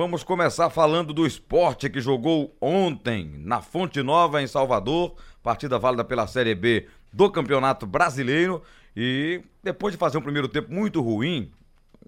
vamos começar falando do esporte que jogou ontem na Fonte Nova, em Salvador, partida válida pela Série B do Campeonato Brasileiro. E depois de fazer um primeiro tempo muito ruim,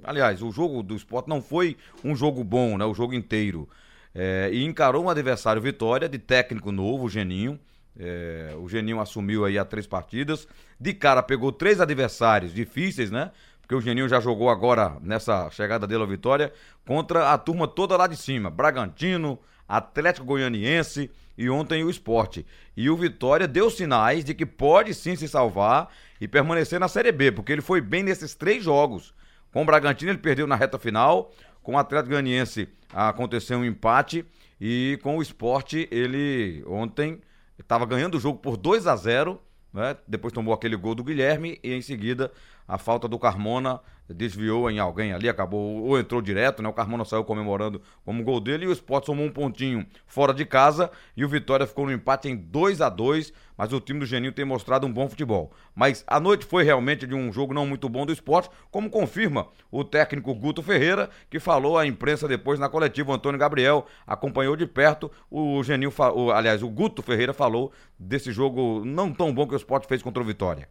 aliás, o jogo do esporte não foi um jogo bom, né? O jogo inteiro. É, e encarou um adversário Vitória, de técnico novo, o Geninho. É, o Geninho assumiu aí há três partidas. De cara pegou três adversários difíceis, né? Porque o Geninho já jogou agora, nessa chegada dele à vitória, contra a turma toda lá de cima. Bragantino, Atlético Goianiense e ontem o Esporte. E o Vitória deu sinais de que pode sim se salvar e permanecer na Série B, porque ele foi bem nesses três jogos. Com o Bragantino ele perdeu na reta final, com o Atlético Goianiense aconteceu um empate e com o Esporte ele ontem estava ganhando o jogo por 2 a 0 né? Depois tomou aquele gol do Guilherme e em seguida a falta do Carmona desviou em alguém ali, acabou ou entrou direto, né? O Carmona saiu comemorando como gol dele e o Sport somou um pontinho fora de casa e o Vitória ficou no empate em 2 a 2 mas o time do Geninho tem mostrado um bom futebol. Mas a noite foi realmente de um jogo não muito bom do esporte, como confirma o técnico Guto Ferreira, que falou à imprensa depois na coletiva. O Antônio Gabriel acompanhou de perto. O Geninho, aliás, o Guto Ferreira falou desse jogo não tão bom que o esporte fez contra o Vitória.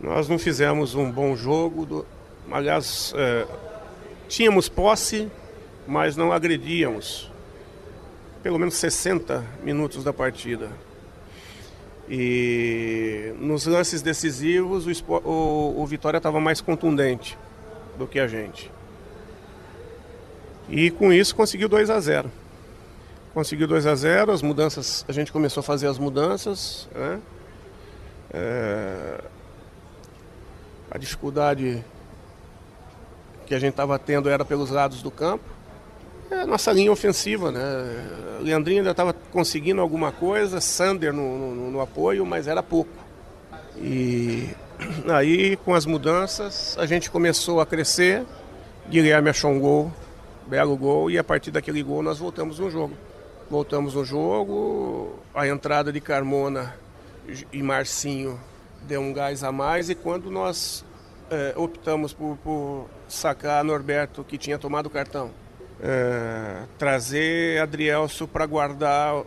Nós não fizemos um bom jogo, do... aliás, é... tínhamos posse, mas não agredíamos. Pelo menos 60 minutos da partida. E nos lances decisivos, o, o, o Vitória estava mais contundente do que a gente. E com isso conseguiu 2 a 0 Conseguiu 2 a 0 as mudanças, a gente começou a fazer as mudanças. Né? É, a dificuldade que a gente estava tendo era pelos lados do campo. É a nossa linha ofensiva, né? Leandrinho ainda estava conseguindo alguma coisa, Sander no, no, no, apoio, mas era pouco. E aí, com as mudanças, a gente começou a crescer. Guilherme achou um gol, belo gol, e a partir daquele gol nós voltamos no jogo. Voltamos no jogo, a entrada de Carmona e Marcinho deu um gás a mais, e quando nós é, optamos por, por sacar Norberto, que tinha tomado o cartão, é, trazer Adrielso para guardar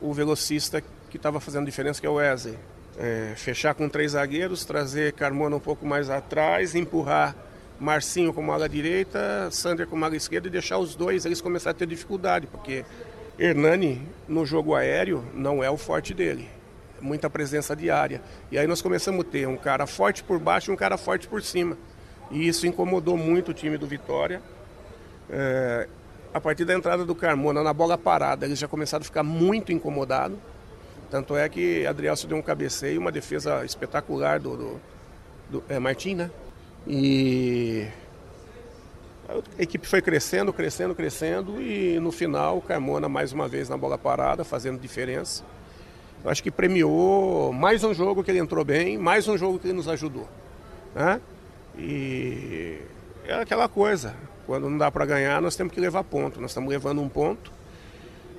o velocista que estava fazendo diferença, que é o Wesley. É, fechar com três zagueiros, trazer Carmona um pouco mais atrás, empurrar Marcinho como ala direita, Sander como ala esquerda e deixar os dois eles começarem a ter dificuldade, porque Hernani no jogo aéreo não é o forte dele. Muita presença diária. E aí nós começamos a ter um cara forte por baixo e um cara forte por cima. E isso incomodou muito o time do Vitória. É, a partir da entrada do Carmona na bola parada, eles já começaram a ficar muito incomodados. Tanto é que Adrielso deu um cabeceio, uma defesa espetacular do, do, do é, Martim, né? E a equipe foi crescendo, crescendo, crescendo e no final o Carmona mais uma vez na bola parada, fazendo diferença. Eu acho que premiou mais um jogo que ele entrou bem, mais um jogo que ele nos ajudou. Né? E é aquela coisa, quando não dá para ganhar, nós temos que levar ponto. Nós estamos levando um ponto.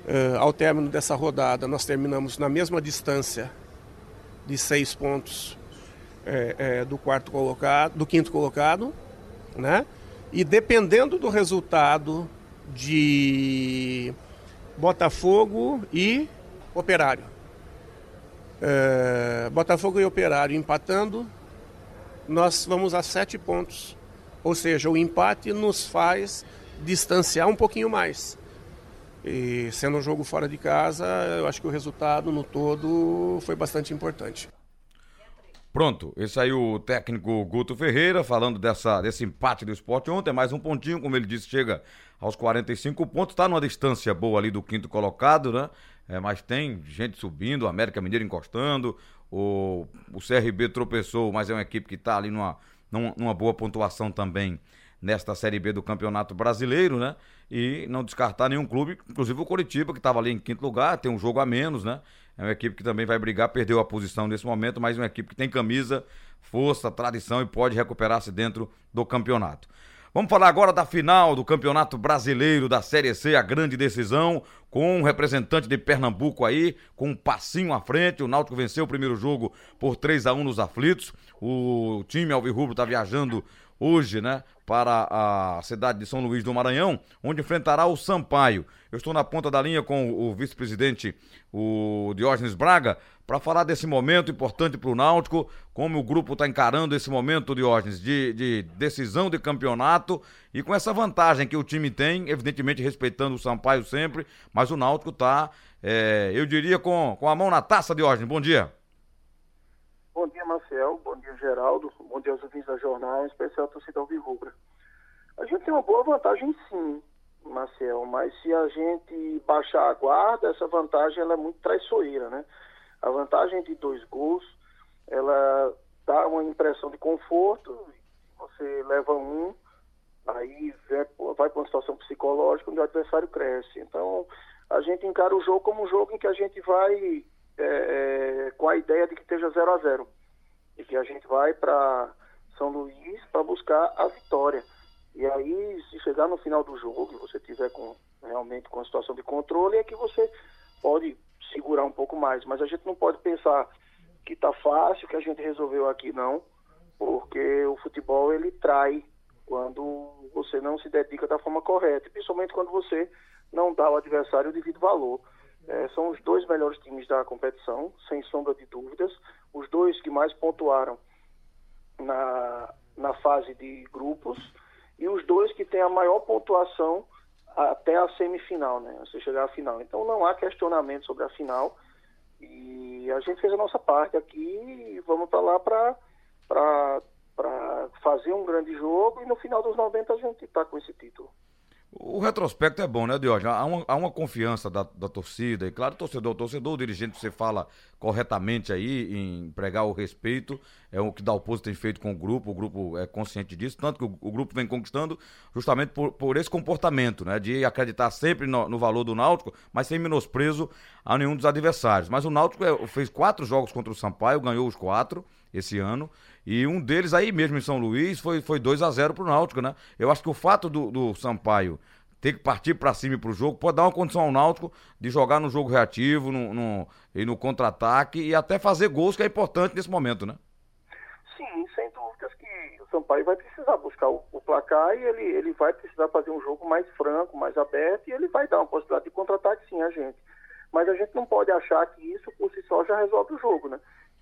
Uh, ao término dessa rodada, nós terminamos na mesma distância de seis pontos é, é, do quarto colocado, do quinto colocado, né? E dependendo do resultado de Botafogo e Operário. É, Botafogo e Operário empatando, nós vamos a sete pontos ou seja, o empate nos faz distanciar um pouquinho mais. E sendo um jogo fora de casa, eu acho que o resultado no todo foi bastante importante. Pronto, esse aí o técnico Guto Ferreira falando dessa, desse empate do esporte ontem, mais um pontinho, como ele disse, chega aos 45 pontos, está numa distância boa ali do quinto colocado, né? É, mas tem gente subindo, o América Mineiro encostando, o, o CRB tropeçou, mas é uma equipe que está ali numa, numa boa pontuação também nesta Série B do Campeonato Brasileiro, né? E não descartar nenhum clube, inclusive o Coritiba, que estava ali em quinto lugar, tem um jogo a menos, né? É uma equipe que também vai brigar, perdeu a posição nesse momento, mas uma equipe que tem camisa, força, tradição e pode recuperar-se dentro do campeonato. Vamos falar agora da final do Campeonato Brasileiro da Série C, a grande decisão, com um representante de Pernambuco aí, com um passinho à frente. O Náutico venceu o primeiro jogo por 3 a 1 nos aflitos. O time Alvirrubro está viajando hoje, né? Para a cidade de São Luís do Maranhão, onde enfrentará o Sampaio. Eu estou na ponta da linha com o vice-presidente, o Diógenes Braga, para falar desse momento importante para o Náutico, como o grupo está encarando esse momento, Diógenes, de, de decisão de campeonato e com essa vantagem que o time tem, evidentemente respeitando o Sampaio sempre, mas o Náutico está, é, eu diria, com, com a mão na taça, Diógenes. Bom dia. Bom dia, Geraldo. Bom dia aos ouvintes da jornal, em especial a torcida Alvirrubra. A gente tem uma boa vantagem, sim, Marcel, mas se a gente baixar a guarda, essa vantagem ela é muito traiçoeira, né? A vantagem de dois gols, ela dá uma impressão de conforto, você leva um, aí vai para uma situação psicológica onde o adversário cresce. Então, a gente encara o jogo como um jogo em que a gente vai é, com a ideia de que esteja 0 a 0 e que a gente vai para São Luís para buscar a vitória. E aí, se chegar no final do jogo você tiver com, realmente com a situação de controle, é que você pode segurar um pouco mais. Mas a gente não pode pensar que está fácil, que a gente resolveu aqui, não, porque o futebol ele trai quando você não se dedica da forma correta, principalmente quando você não dá ao adversário o devido valor. É, são os dois melhores times da competição, sem sombra de dúvidas. Os dois que mais pontuaram na, na fase de grupos e os dois que têm a maior pontuação até a semifinal, né? Você chegar à final. Então não há questionamento sobre a final. E a gente fez a nossa parte aqui e vamos para lá para fazer um grande jogo e no final dos 90 a gente está com esse título. O retrospecto é bom, né, Diogo? Há uma, há uma confiança da, da torcida, e claro, torcedor, torcedor, o dirigente, você fala corretamente aí em pregar o respeito, é o que Dalpozo tem feito com o grupo, o grupo é consciente disso, tanto que o, o grupo vem conquistando justamente por, por, esse comportamento, né, de acreditar sempre no, no, valor do Náutico, mas sem menosprezo a nenhum dos adversários. Mas o Náutico é, fez quatro jogos contra o Sampaio, ganhou os quatro esse ano, e um deles aí mesmo em São Luís foi, foi 2 a 0 pro Náutico, né? Eu acho que o fato do, do Sampaio ter que partir para cima e pro jogo pode dar uma condição ao Náutico de jogar no jogo reativo no, no e no contra-ataque e até fazer gols, que é importante nesse momento, né? Sim, sem dúvidas que o Sampaio vai precisar buscar o, o placar e ele, ele vai precisar fazer um jogo mais franco, mais aberto e ele vai dar uma possibilidade de contra-ataque sim a gente. Mas a gente não pode achar que isso por si só já resolve o jogo, né?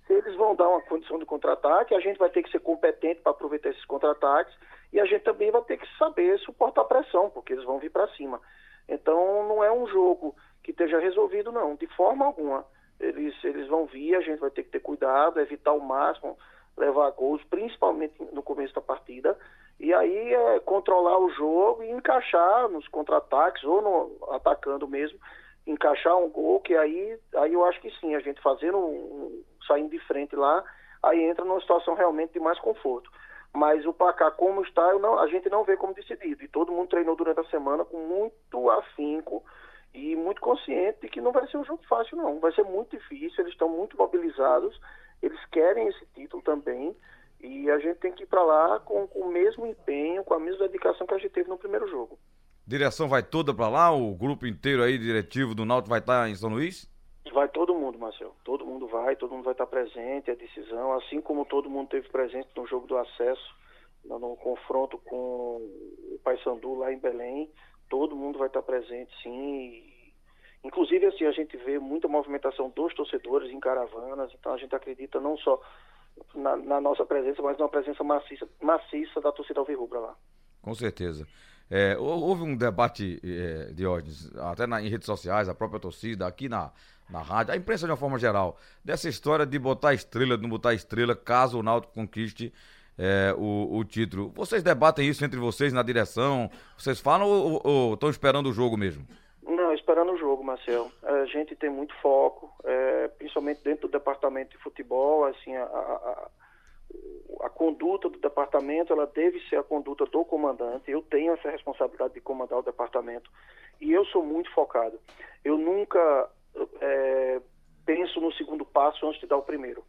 Se eles vão dar uma condição de contra-ataque, a gente vai ter que ser competente para aproveitar esses contra-ataques e a gente também vai ter que saber suportar pressão, porque eles vão vir para cima. Então não é um jogo que esteja resolvido, não, de forma alguma. Eles, eles vão vir, a gente vai ter que ter cuidado, evitar ao máximo levar gols, principalmente no começo da partida, e aí é controlar o jogo e encaixar nos contra-ataques ou no, atacando mesmo, encaixar um gol, que aí, aí eu acho que sim, a gente fazendo um, saindo de frente lá, aí entra numa situação realmente de mais conforto. Mas o placar como está, não, a gente não vê como decidido. E todo mundo treinou durante a semana com muito afinco e muito consciente de que não vai ser um jogo fácil, não. Vai ser muito difícil, eles estão muito mobilizados, eles querem esse título também. E a gente tem que ir para lá com, com o mesmo empenho, com a mesma dedicação que a gente teve no primeiro jogo. Direção vai toda para lá? O grupo inteiro aí, diretivo do Náutico, vai estar em São Luís? Vai todo mundo, Marcel. Todo mundo vai, todo mundo vai estar presente, a decisão, assim como todo mundo teve presente no jogo do acesso, no confronto com o Paysandu lá em Belém, todo mundo vai estar presente, sim. Inclusive, assim, a gente vê muita movimentação dos torcedores em caravanas, então a gente acredita não só na, na nossa presença, mas numa presença maciça, maciça da torcida alvirrubra lá. Com certeza. É, houve um debate, é, Diógenes, até na, em redes sociais, a própria torcida, aqui na, na rádio, a imprensa de uma forma geral, dessa história de botar estrela, de não botar estrela, caso o Náutico conquiste é, o, o, título. Vocês debatem isso entre vocês na direção? Vocês falam ou estão esperando o jogo mesmo? Não, esperando o jogo, Marcel. A gente tem muito foco, é, principalmente dentro do departamento de futebol, assim, a, a, a conduta do departamento ela deve ser a conduta do comandante. Eu tenho essa responsabilidade de comandar o departamento e eu sou muito focado. Eu nunca é, penso no segundo passo antes de dar o primeiro.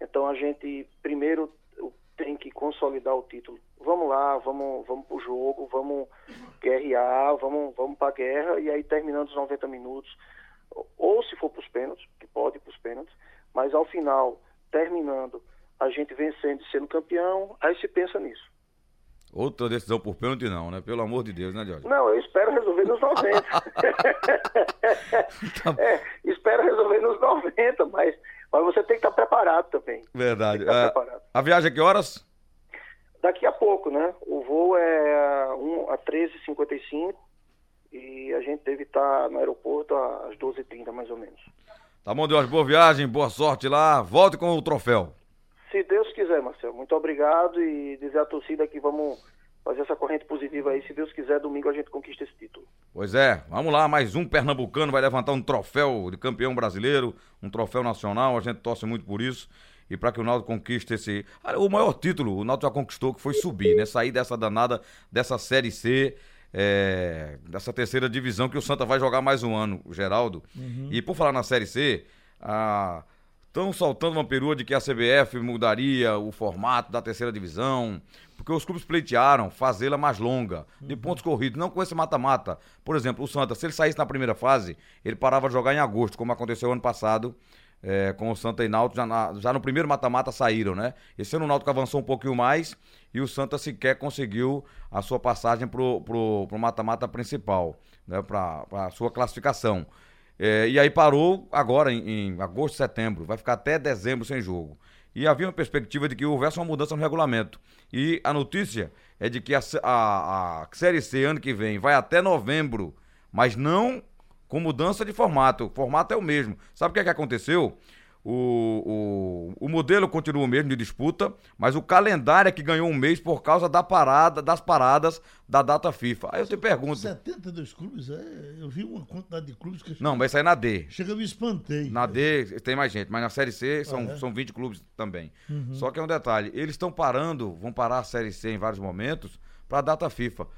Então a gente primeiro tem que consolidar o título. Vamos lá, vamos, vamos para o jogo, vamos guerrear, vamos, vamos para a guerra e aí terminando os 90 minutos, ou se for para os pênaltis, que pode ir para os pênaltis, mas ao final, terminando a gente vencendo e sendo campeão, aí se pensa nisso. Outra decisão por pênalti não, né? Pelo amor de Deus, né, Jorge? Não, eu espero resolver nos 90. tá... é, espero resolver nos 90, mas, mas você tem que estar preparado também. Verdade. É, preparado. A viagem a que horas? Daqui a pouco, né? O voo é um, a 13h55 e a gente deve estar no aeroporto às 12h30, mais ou menos. Tá bom, Deus, boa viagem, boa sorte lá. Volte com o troféu. Se Deus quiser, Marcelo. Muito obrigado e dizer à torcida que vamos fazer essa corrente positiva aí. Se Deus quiser, domingo a gente conquista esse título. Pois é, vamos lá, mais um pernambucano vai levantar um troféu de campeão brasileiro, um troféu nacional, a gente torce muito por isso. E para que o Náutico conquiste esse. O maior título o Náutico já conquistou, que foi subir, né? Sair dessa danada, dessa Série C é, dessa terceira divisão que o Santa vai jogar mais um ano, o Geraldo. Uhum. E por falar na Série C, estão soltando uma perua de que a CBF mudaria o formato da terceira divisão, porque os clubes pleitearam fazê-la mais longa, de uhum. pontos corridos, não com esse mata-mata. Por exemplo, o Santa, se ele saísse na primeira fase, ele parava de jogar em agosto, como aconteceu ano passado é, com o Santa e Náutico, já, na, já no primeiro mata-mata saíram, né? Esse ano o Náutico avançou um pouquinho mais e o Santa sequer conseguiu a sua passagem pro, mata-mata principal, né? Pra, pra sua classificação. É, e aí parou agora em, em, agosto, setembro, vai ficar até dezembro sem jogo. E havia uma perspectiva de que houvesse uma mudança no regulamento. E a notícia é de que a, a, a Série C ano que vem vai até novembro, mas não com mudança de formato. O formato é o mesmo. Sabe o que, é que aconteceu? O, o, o modelo continua o mesmo de disputa, mas o calendário é que ganhou um mês por causa da parada, das paradas da data FIFA. Aí eu te pergunto. 72 clubes, é, eu vi uma quantidade de clubes que. Não, vai sair na D. Chega, eu me espantei. Na D tem mais gente, mas na Série C são, ah, é? são 20 clubes também. Uhum. Só que é um detalhe: eles estão parando, vão parar a Série C em vários momentos para a data FIFA.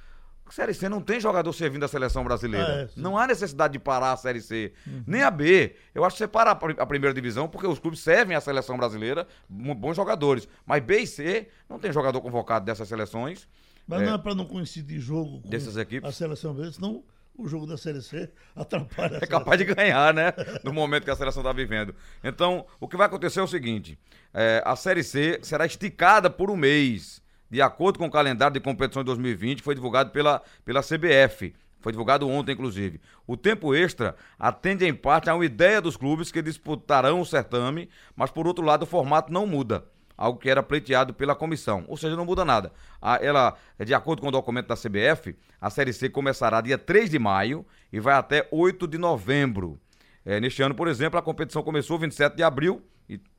Série C não tem jogador servindo a seleção brasileira. Ah, é, não há necessidade de parar a Série C. Uhum. Nem a B. Eu acho que você para a primeira divisão, porque os clubes servem a seleção brasileira, bons jogadores. Mas B e C não tem jogador convocado dessas seleções. Mas é, não é para não coincidir jogo com dessas equipes. a seleção brasileira, senão o jogo da Série C atrapalha. É capaz de ganhar, né? No momento que a seleção está vivendo. Então, o que vai acontecer é o seguinte: é, a Série C será esticada por um mês de acordo com o calendário de competição de 2020, foi divulgado pela, pela CBF. Foi divulgado ontem, inclusive. O tempo extra atende em parte a uma ideia dos clubes que disputarão o certame, mas por outro lado o formato não muda. Algo que era pleiteado pela comissão. Ou seja, não muda nada. A, ela, de acordo com o documento da CBF, a Série C começará dia 3 de maio e vai até 8 de novembro. É, neste ano, por exemplo, a competição começou 27 de abril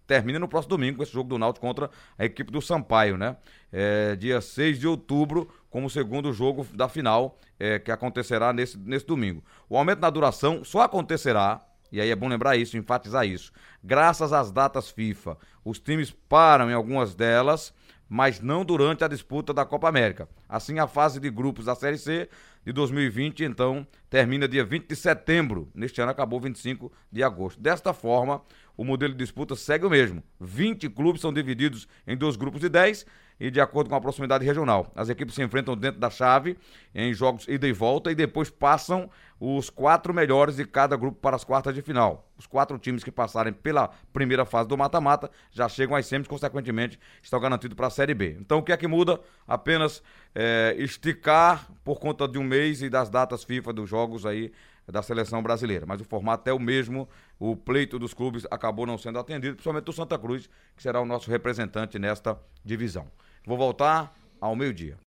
termina no próximo domingo com esse jogo do Náutico contra a equipe do Sampaio, né? É, dia 6 de outubro, como segundo jogo da final, é, que acontecerá nesse, nesse domingo. O aumento na duração só acontecerá, e aí é bom lembrar isso, enfatizar isso, graças às datas FIFA. Os times param em algumas delas, mas não durante a disputa da Copa América. Assim, a fase de grupos da Série C de 2020, então, termina dia 20 de setembro. Neste ano acabou 25 de agosto. Desta forma, o modelo de disputa segue o mesmo. 20 clubes são divididos em dois grupos de 10 e de acordo com a proximidade regional. As equipes se enfrentam dentro da chave em jogos ida e volta e depois passam os quatro melhores de cada grupo para as quartas de final. Os quatro times que passarem pela primeira fase do mata-mata já chegam às semis, consequentemente estão garantidos para a Série B. Então o que é que muda? Apenas é, esticar por conta de um mês e das datas FIFA dos jogos aí da seleção brasileira. Mas o formato é o mesmo, o pleito dos clubes acabou não sendo atendido, principalmente o Santa Cruz, que será o nosso representante nesta divisão. Vou voltar ao meio-dia.